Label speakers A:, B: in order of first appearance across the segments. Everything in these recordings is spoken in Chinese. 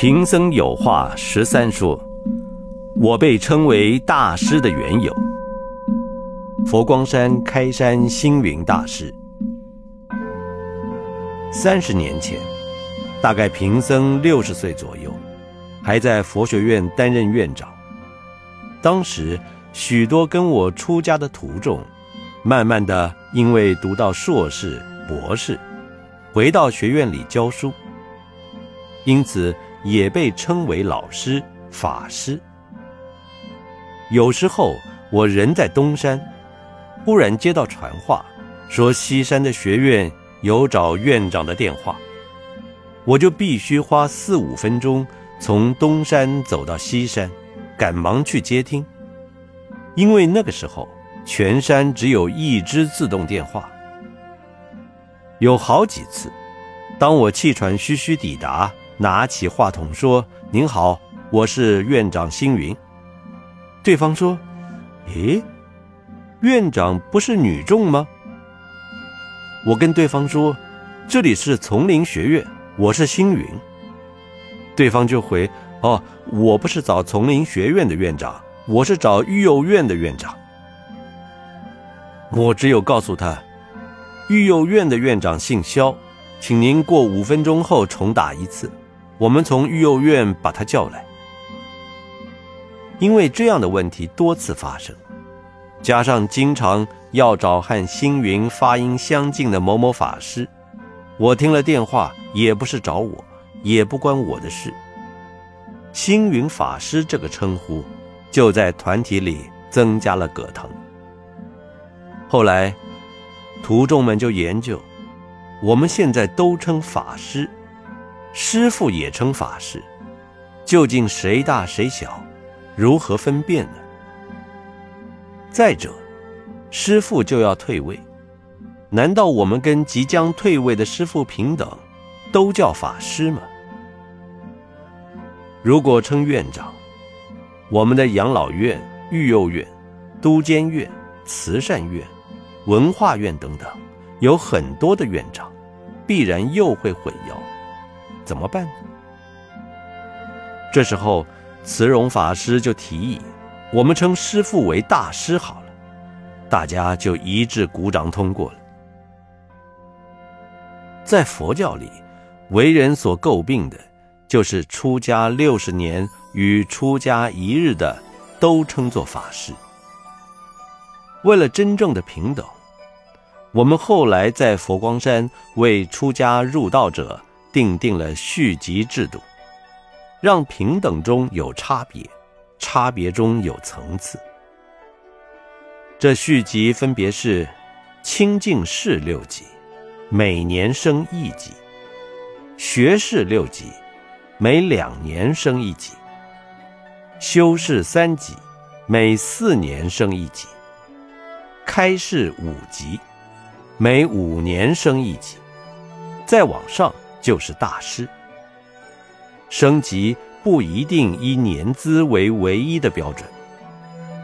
A: 贫僧有话十三说，我被称为大师的缘由。佛光山开山星云大师，三十年前，大概贫僧六十岁左右，还在佛学院担任院长。当时，许多跟我出家的徒众，慢慢的因为读到硕士、博士，回到学院里教书，因此也被称为老师、法师。有时候我人在东山。忽然接到传话，说西山的学院有找院长的电话，我就必须花四五分钟从东山走到西山，赶忙去接听。因为那个时候全山只有一支自动电话。有好几次，当我气喘吁吁抵达，拿起话筒说：“您好，我是院长星云。”对方说：“诶。”院长不是女众吗？我跟对方说：“这里是丛林学院，我是星云。”对方就回：“哦，我不是找丛林学院的院长，我是找育幼院的院长。”我只有告诉他：“育幼院的院长姓肖，请您过五分钟后重打一次，我们从育幼院把他叫来。”因为这样的问题多次发生。加上经常要找和星云发音相近的某某法师，我听了电话也不是找我，也不关我的事。星云法师这个称呼，就在团体里增加了葛藤。后来，徒众们就研究，我们现在都称法师，师傅也称法师，究竟谁大谁小，如何分辨呢？再者，师傅就要退位，难道我们跟即将退位的师傅平等，都叫法师吗？如果称院长，我们的养老院、育幼院、都监院、慈善院、文化院等等，有很多的院长，必然又会混淆，怎么办？这时候，慈容法师就提议。我们称师父为大师好了，大家就一致鼓掌通过了。在佛教里，为人所诟病的，就是出家六十年与出家一日的，都称作法师。为了真正的平等，我们后来在佛光山为出家入道者定定了续级制度，让平等中有差别。差别中有层次。这续级分别是：清净士六级，每年升一级；学士六级，每两年升一级；修士三级，每四年升一级；开士五级，每五年升一级；再往上就是大师。升级。不一定以年资为唯一的标准，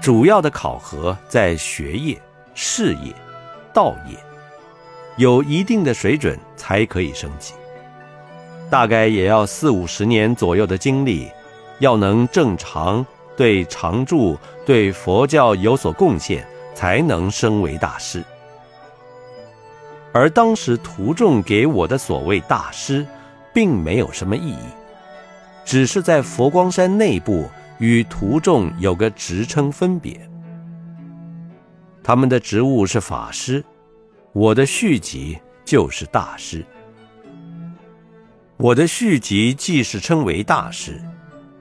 A: 主要的考核在学业、事业、道业，有一定的水准才可以升级。大概也要四五十年左右的经历，要能正常对常住、对佛教有所贡献，才能升为大师。而当时徒众给我的所谓大师，并没有什么意义。只是在佛光山内部与徒众有个职称分别，他们的职务是法师，我的续集就是大师。我的续集既是称为大师，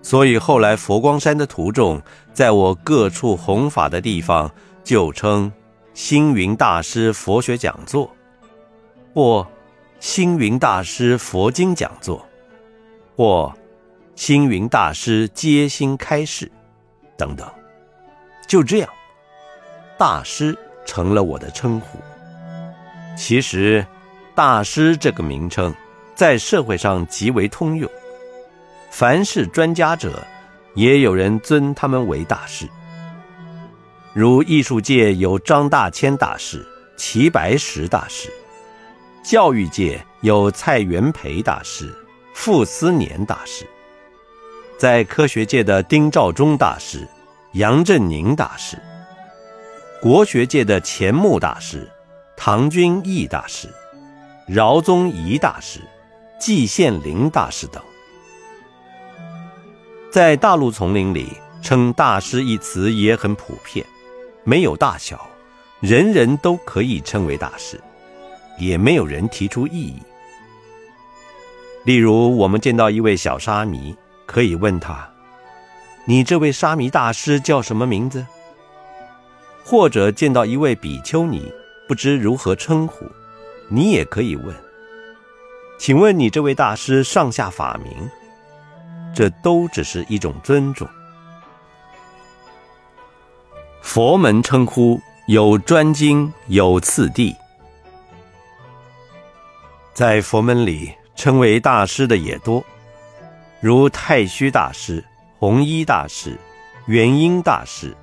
A: 所以后来佛光山的徒众在我各处弘法的地方，就称星云大师佛学讲座，或星云大师佛经讲座，或。星云大师接心开示，等等，就这样，大师成了我的称呼。其实，大师这个名称在社会上极为通用，凡是专家者，也有人尊他们为大师。如艺术界有张大千大师、齐白石大师，教育界有蔡元培大师、傅斯年大师。在科学界的丁肇中大师、杨振宁大师，国学界的钱穆大师、唐君毅大师、饶宗颐大师、季羡林大师等。在大陆丛林里，称大师一词也很普遍，没有大小，人人都可以称为大师，也没有人提出异议。例如，我们见到一位小沙弥。可以问他：“你这位沙弥大师叫什么名字？”或者见到一位比丘尼，不知如何称呼，你也可以问：“请问你这位大师上下法名？”这都只是一种尊重。佛门称呼有专经，有次第，在佛门里称为大师的也多。如太虚大师、弘一大师、元婴大师、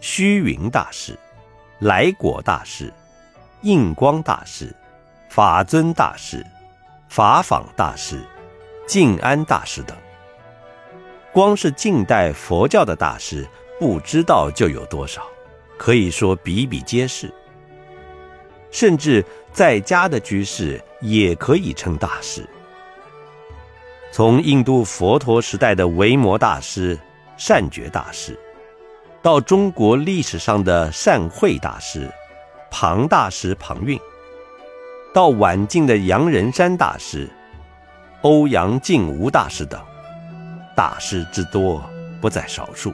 A: 虚云大师、来果大师、印光大师、法尊大师、法仿大师、静安大师等，光是近代佛教的大师，不知道就有多少，可以说比比皆是。甚至在家的居士也可以称大师。从印度佛陀时代的维摩大师、善觉大师，到中国历史上的善慧大师、庞大师庞蕴，到晚近的杨仁山大师、欧阳靖无大师等，大师之多不在少数。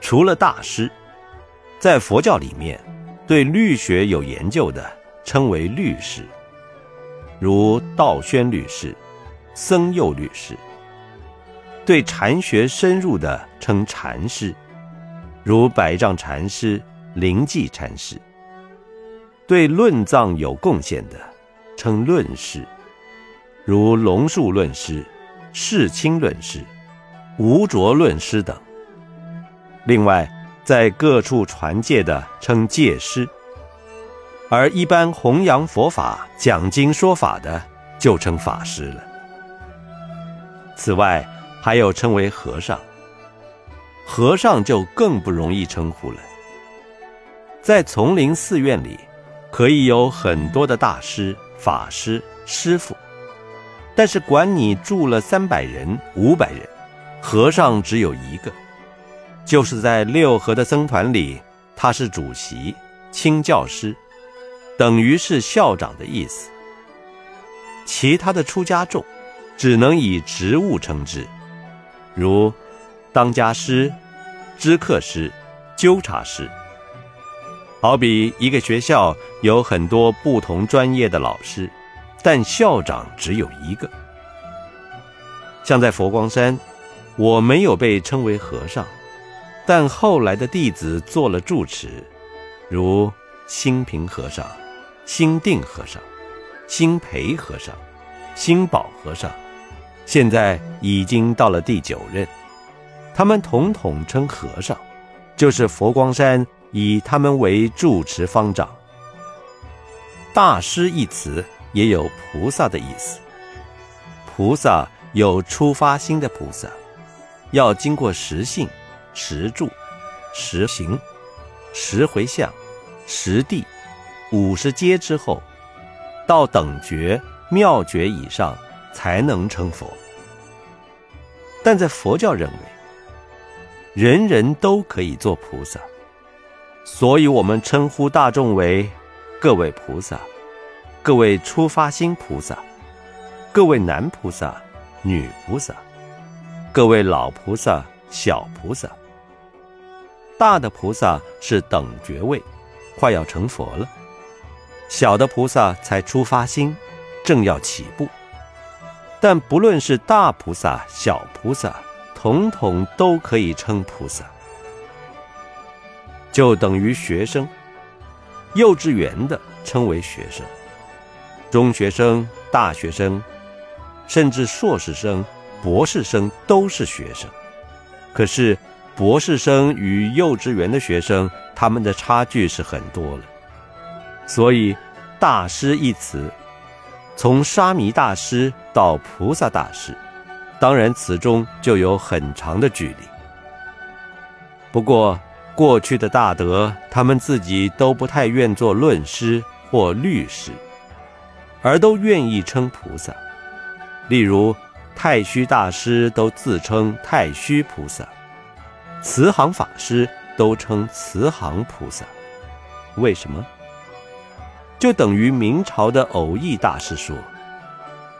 A: 除了大师，在佛教里面，对律学有研究的称为律师，如道宣律师。僧佑律师，对禅学深入的称禅师，如百丈禅师、灵济禅师；对论藏有贡献的称论师，如龙树论师、世清论师、无着论师等。另外，在各处传戒的称戒师，而一般弘扬佛法、讲经说法的就称法师了。此外，还有称为和尚。和尚就更不容易称呼了。在丛林寺院里，可以有很多的大师、法师、师傅，但是管你住了三百人、五百人，和尚只有一个，就是在六合的僧团里，他是主席、清教师，等于是校长的意思。其他的出家众。只能以职务称之，如当家师、知客师、纠察师。好比一个学校有很多不同专业的老师，但校长只有一个。像在佛光山，我没有被称为和尚，但后来的弟子做了住持，如清平和尚、新定和尚、新培和尚、新宝和尚。现在已经到了第九任，他们统统称和尚，就是佛光山以他们为住持方丈。大师一词也有菩萨的意思，菩萨有出发心的菩萨，要经过十信、十住、十行、十回向、十地、五十阶之后，到等觉、妙觉以上。才能成佛，但在佛教认为，人人都可以做菩萨，所以我们称呼大众为各位菩萨，各位出发心菩萨，各位男菩萨、女菩萨，各位老菩萨、小菩萨。大的菩萨是等觉位，快要成佛了；小的菩萨才出发心，正要起步。但不论是大菩萨、小菩萨，统统都可以称菩萨，就等于学生。幼稚园的称为学生，中学生、大学生，甚至硕士生、博士生都是学生。可是，博士生与幼稚园的学生，他们的差距是很多了。所以，大师一词。从沙弥大师到菩萨大师，当然此中就有很长的距离。不过过去的大德，他们自己都不太愿做论师或律师，而都愿意称菩萨。例如太虚大师都自称太虚菩萨，慈航法师都称慈航菩萨。为什么？就等于明朝的偶义大师说，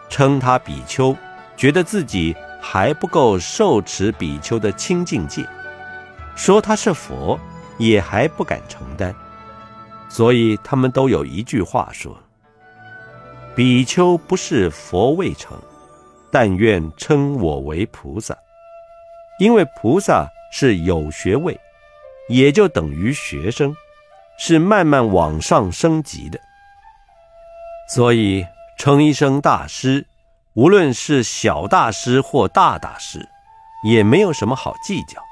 A: 称他比丘，觉得自己还不够受持比丘的清净戒；说他是佛，也还不敢承担。所以他们都有一句话说：“比丘不是佛未成，但愿称我为菩萨。”因为菩萨是有学位，也就等于学生。是慢慢往上升级的，所以称一声大师，无论是小大师或大大师，也没有什么好计较。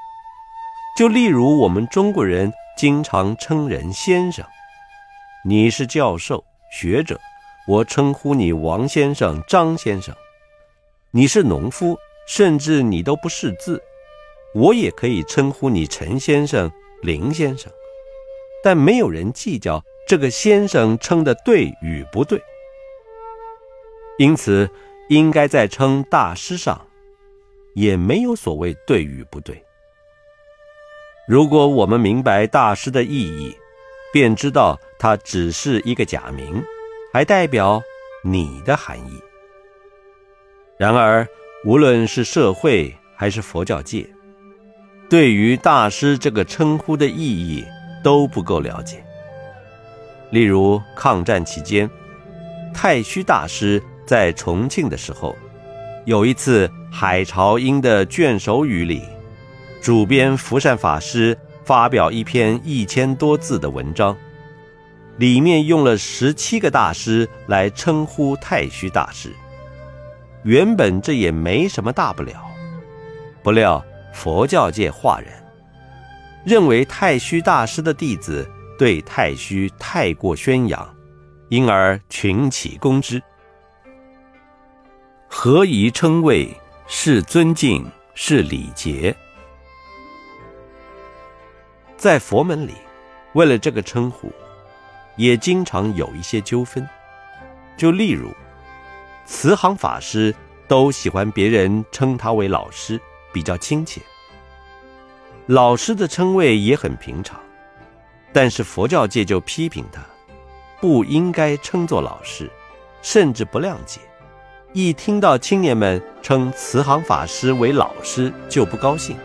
A: 就例如我们中国人经常称人先生，你是教授学者，我称呼你王先生、张先生；你是农夫，甚至你都不识字，我也可以称呼你陈先生、林先生。但没有人计较这个先生称的对与不对，因此应该在称大师上，也没有所谓对与不对。如果我们明白大师的意义，便知道他只是一个假名，还代表你的含义。然而，无论是社会还是佛教界，对于大师这个称呼的意义。都不够了解。例如，抗战期间，太虚大师在重庆的时候，有一次海潮音的卷首语里，主编福善法师发表一篇一千多字的文章，里面用了十七个大师来称呼太虚大师。原本这也没什么大不了，不料佛教界化人。认为太虚大师的弟子对太虚太过宣扬，因而群起攻之。何以称谓？是尊敬，是礼节。在佛门里，为了这个称呼，也经常有一些纠纷。就例如，慈航法师都喜欢别人称他为老师，比较亲切。老师的称谓也很平常，但是佛教界就批评他，不应该称作老师，甚至不谅解。一听到青年们称慈航法师为老师，就不高兴，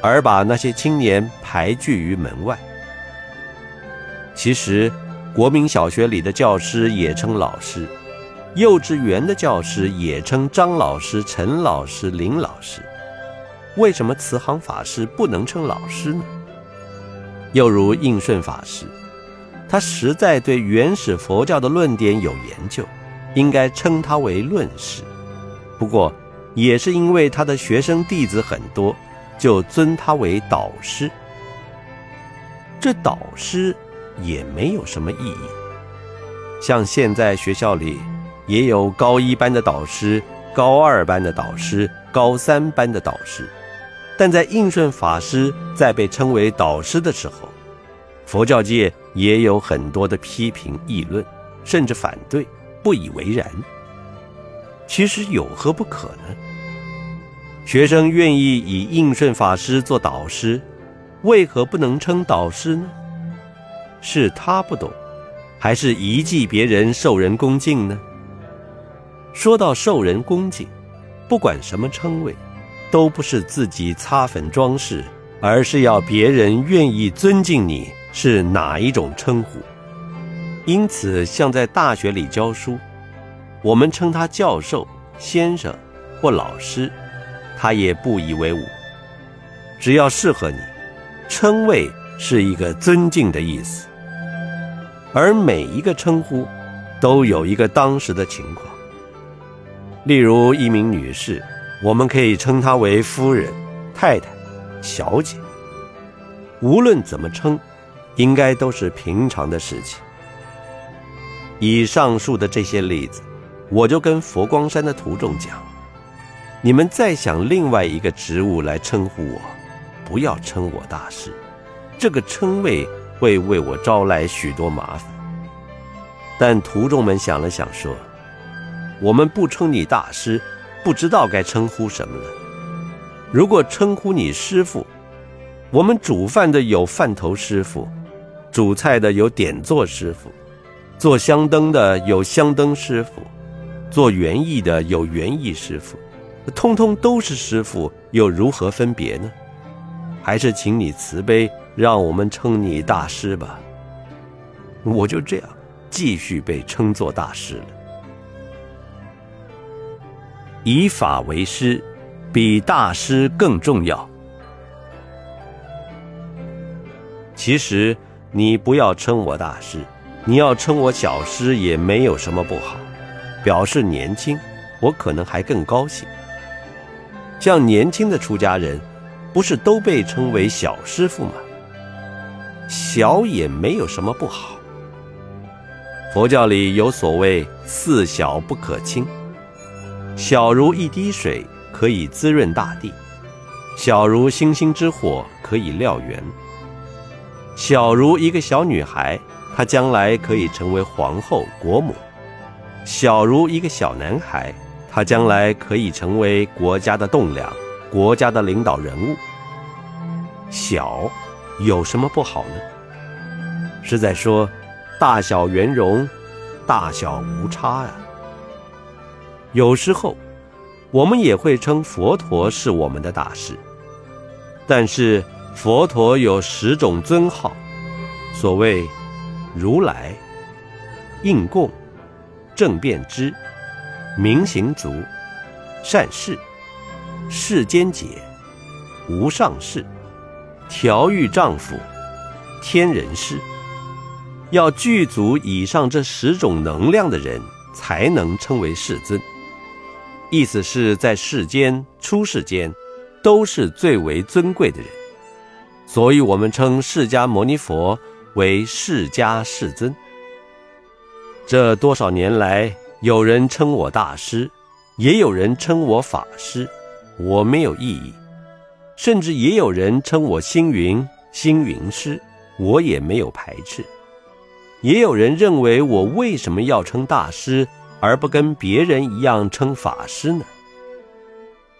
A: 而把那些青年排拒于门外。其实，国民小学里的教师也称老师，幼稚园的教师也称张老师、陈老师、林老师。为什么慈航法师不能称老师呢？又如应顺法师，他实在对原始佛教的论点有研究，应该称他为论师。不过，也是因为他的学生弟子很多，就尊他为导师。这导师也没有什么意义。像现在学校里也有高一班的导师、高二班的导师、高三班的导师。但在应顺法师在被称为导师的时候，佛教界也有很多的批评议论，甚至反对，不以为然。其实有何不可呢？学生愿意以应顺法师做导师，为何不能称导师呢？是他不懂，还是遗忌别人受人恭敬呢？说到受人恭敬，不管什么称谓。都不是自己擦粉装饰，而是要别人愿意尊敬你是哪一种称呼。因此，像在大学里教书，我们称他教授、先生或老师，他也不以为忤。只要适合你，称谓是一个尊敬的意思。而每一个称呼，都有一个当时的情况。例如，一名女士。我们可以称她为夫人、太太、小姐。无论怎么称，应该都是平常的事情。以上述的这些例子，我就跟佛光山的徒众讲：你们再想另外一个职务来称呼我，不要称我大师，这个称谓会为我招来许多麻烦。但徒众们想了想，说：“我们不称你大师，不知道该称呼什么了。如果称呼你师傅，我们煮饭的有饭头师傅，煮菜的有点座师傅，做香灯的有香灯师傅，做园艺的有园艺师傅。”通通都是师傅，又如何分别呢？还是请你慈悲，让我们称你大师吧。我就这样继续被称作大师了。以法为师，比大师更重要。其实你不要称我大师，你要称我小师也没有什么不好，表示年轻，我可能还更高兴。像年轻的出家人，不是都被称为小师傅吗？小也没有什么不好。佛教里有所谓“四小不可轻”，小如一滴水，可以滋润大地；小如星星之火，可以燎原；小如一个小女孩，她将来可以成为皇后、国母；小如一个小男孩。他将来可以成为国家的栋梁，国家的领导人物。小，有什么不好呢？是在说，大小圆融，大小无差呀。有时候，我们也会称佛陀是我们的大师。但是佛陀有十种尊号，所谓如来、应供、正遍知。明行足，善事，世间解，无上士，调御丈夫，天人师。要具足以上这十种能量的人，才能称为世尊。意思是在世间、出世间，都是最为尊贵的人。所以我们称释迦牟尼佛为释迦世尊。这多少年来。有人称我大师，也有人称我法师，我没有异议；甚至也有人称我星云、星云师，我也没有排斥。也有人认为我为什么要称大师，而不跟别人一样称法师呢？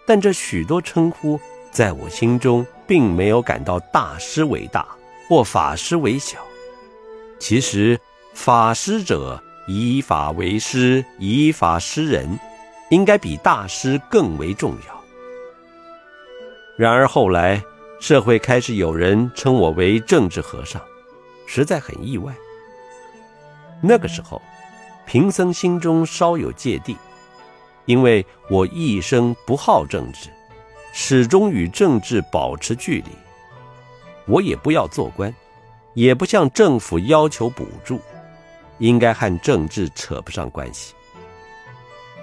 A: 但这许多称呼，在我心中并没有感到大师为大，或法师为小。其实，法师者。以法为师，以法师人，应该比大师更为重要。然而后来，社会开始有人称我为政治和尚，实在很意外。那个时候，贫僧心中稍有芥蒂，因为我一生不好政治，始终与政治保持距离。我也不要做官，也不向政府要求补助。应该和政治扯不上关系。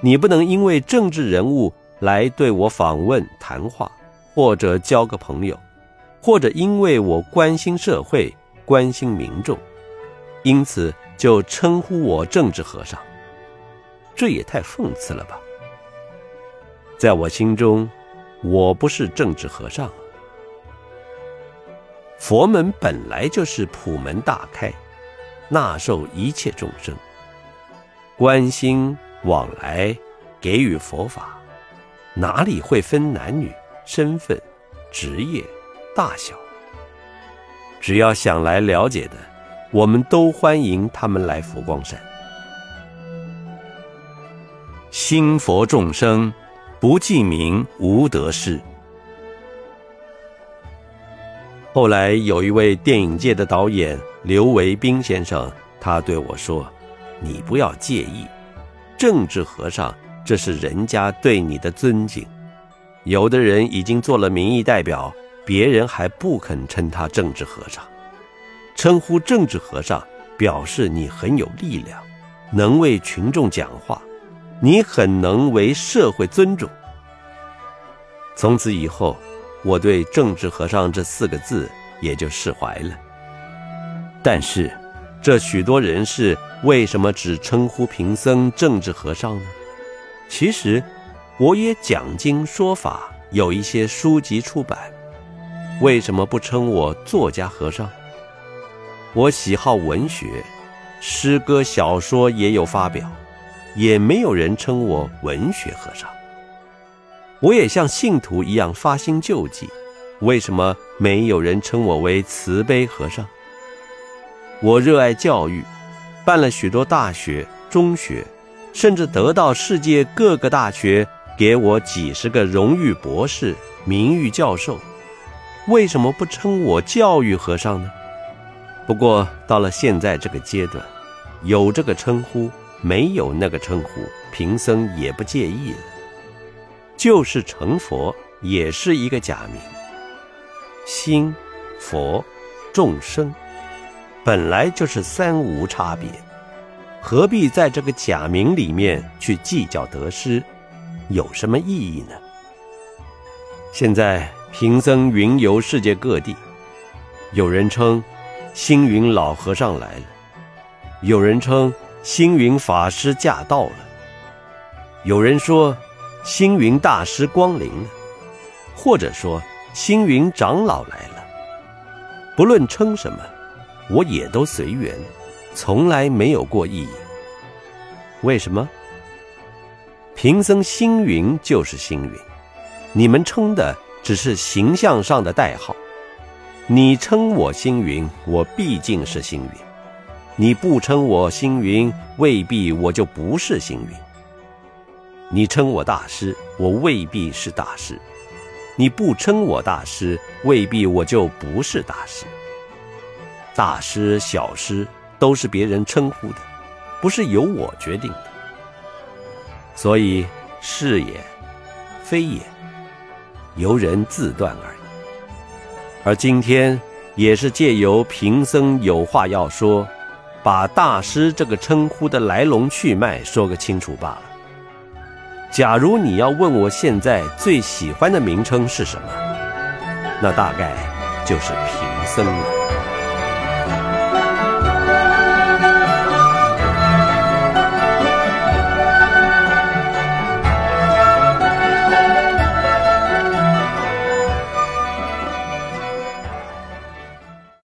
A: 你不能因为政治人物来对我访问谈话，或者交个朋友，或者因为我关心社会、关心民众，因此就称呼我政治和尚。这也太讽刺了吧！在我心中，我不是政治和尚。佛门本来就是普门大开。纳受一切众生，关心往来，给予佛法，哪里会分男女、身份、职业、大小？只要想来了解的，我们都欢迎他们来佛光山。心佛众生，不记名无得失。后来有一位电影界的导演。刘维斌先生，他对我说：“你不要介意，政治和尚这是人家对你的尊敬。有的人已经做了民意代表，别人还不肯称他政治和尚。称呼政治和尚，表示你很有力量，能为群众讲话，你很能为社会尊重。从此以后，我对政治和尚这四个字也就释怀了。”但是，这许多人士为什么只称呼贫僧政治和尚呢？其实，我也讲经说法，有一些书籍出版，为什么不称我作家和尚？我喜好文学，诗歌小说也有发表，也没有人称我文学和尚。我也像信徒一样发心救济，为什么没有人称我为慈悲和尚？我热爱教育，办了许多大学、中学，甚至得到世界各个大学给我几十个荣誉博士、名誉教授，为什么不称我教育和尚呢？不过到了现在这个阶段，有这个称呼，没有那个称呼，贫僧也不介意了。就是成佛，也是一个假名。心、佛、众生，本来就是三无差别，何必在这个假名里面去计较得失，有什么意义呢？现在贫僧云游世界各地，有人称星云老和尚来了，有人称星云法师驾到了，有人说。星云大师光临了，或者说星云长老来了。不论称什么，我也都随缘，从来没有过意义。为什么？贫僧星云就是星云，你们称的只是形象上的代号。你称我星云，我毕竟是星云；你不称我星云，未必我就不是星云。你称我大师，我未必是大师；你不称我大师，未必我就不是大师。大师、小师都是别人称呼的，不是由我决定的。所以是也，非也，由人自断而已。而今天也是借由贫僧有话要说，把大师这个称呼的来龙去脉说个清楚罢了。假如你要问我现在最喜欢的名称是什么，那大概就是贫僧了。